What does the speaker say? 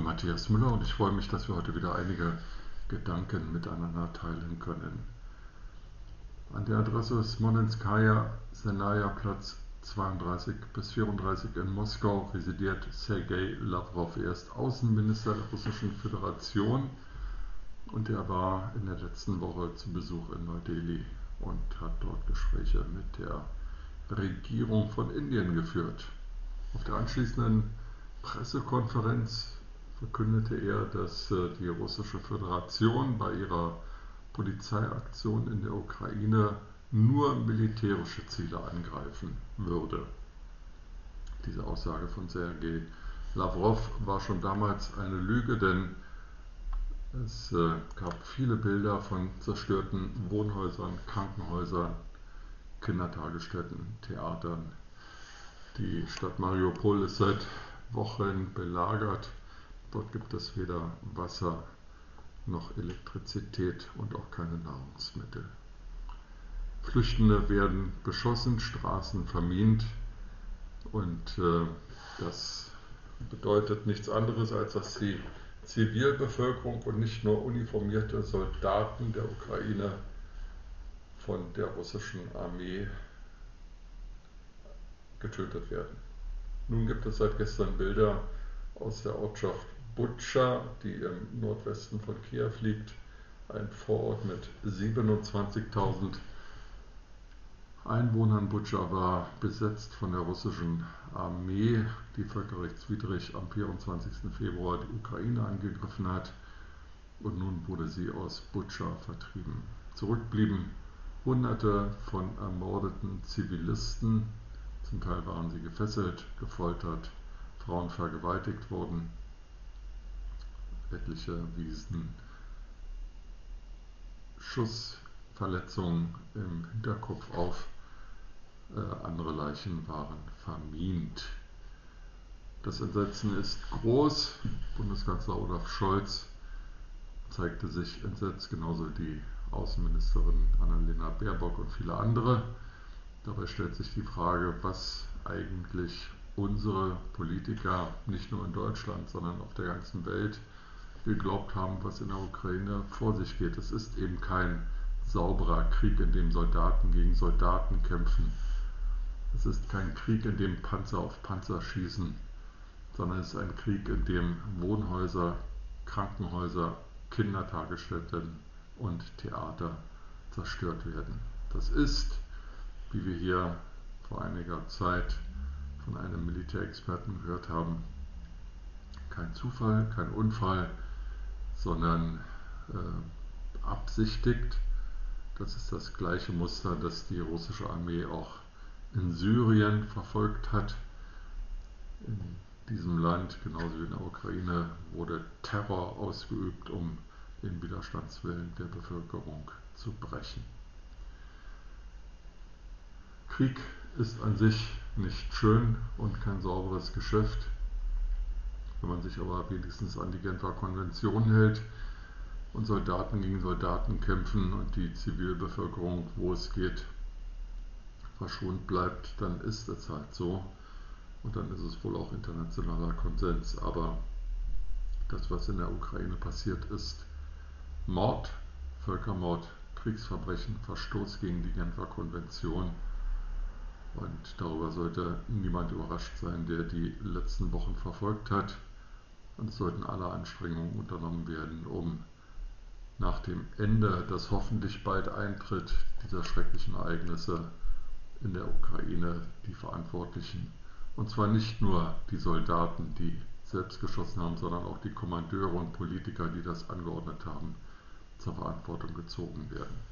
Matthias Müller und ich freue mich, dass wir heute wieder einige Gedanken miteinander teilen können. An der Adresse Smolenskaya, Senaya Platz 32 bis 34 in Moskau residiert Sergei Lavrov. Er ist Außenminister der Russischen Föderation und er war in der letzten Woche zu Besuch in Neu-Delhi und hat dort Gespräche mit der Regierung von Indien geführt. Auf der anschließenden Pressekonferenz verkündete er, dass äh, die Russische Föderation bei ihrer Polizeiaktion in der Ukraine nur militärische Ziele angreifen würde. Diese Aussage von Sergei Lavrov war schon damals eine Lüge, denn es äh, gab viele Bilder von zerstörten Wohnhäusern, Krankenhäusern, Kindertagesstätten, Theatern. Die Stadt Mariupol ist seit Wochen belagert. Dort gibt es weder Wasser noch Elektrizität und auch keine Nahrungsmittel. Flüchtende werden beschossen, Straßen vermint und äh, das bedeutet nichts anderes, als dass die Zivilbevölkerung und nicht nur uniformierte Soldaten der Ukraine von der russischen Armee getötet werden. Nun gibt es seit gestern Bilder aus der Ortschaft Butscha, die im Nordwesten von Kiew liegt, ein Vorort mit 27.000 Einwohnern. Butscha war besetzt von der russischen Armee, die völkerrechtswidrig am 24. Februar die Ukraine angegriffen hat. Und nun wurde sie aus Butscha vertrieben. Zurück blieben Hunderte von ermordeten Zivilisten, zum Teil waren sie gefesselt, gefoltert, Frauen vergewaltigt worden. Etliche wiesen Schussverletzungen im Hinterkopf auf. Äh, andere Leichen waren vermint. Das Entsetzen ist groß. Bundeskanzler Olaf Scholz zeigte sich entsetzt, genauso die Außenministerin Annalena Baerbock und viele andere. Dabei stellt sich die Frage, was eigentlich unsere Politiker nicht nur in Deutschland, sondern auf der ganzen Welt geglaubt haben, was in der Ukraine vor sich geht. Es ist eben kein sauberer Krieg, in dem Soldaten gegen Soldaten kämpfen. Es ist kein Krieg, in dem Panzer auf Panzer schießen, sondern es ist ein Krieg, in dem Wohnhäuser, Krankenhäuser, Kindertagesstätten und Theater zerstört werden. Das ist wie wir hier vor einiger Zeit von einem Militärexperten gehört haben, kein Zufall, kein Unfall, sondern äh, absichtigt. Das ist das gleiche Muster, das die russische Armee auch in Syrien verfolgt hat. In diesem Land, genauso wie in der Ukraine, wurde Terror ausgeübt, um den Widerstandswillen der Bevölkerung zu brechen. Krieg ist an sich nicht schön und kein sauberes Geschäft. Wenn man sich aber wenigstens an die Genfer Konvention hält und Soldaten gegen Soldaten kämpfen und die Zivilbevölkerung, wo es geht, verschont bleibt, dann ist es halt so. Und dann ist es wohl auch internationaler Konsens. Aber das, was in der Ukraine passiert, ist Mord, Völkermord, Kriegsverbrechen, Verstoß gegen die Genfer Konvention und darüber sollte niemand überrascht sein, der die letzten Wochen verfolgt hat. Und es sollten alle Anstrengungen unternommen werden, um nach dem Ende, das hoffentlich bald eintritt, dieser schrecklichen Ereignisse in der Ukraine die Verantwortlichen, und zwar nicht nur die Soldaten, die selbst geschossen haben, sondern auch die Kommandeure und Politiker, die das angeordnet haben, zur Verantwortung gezogen werden.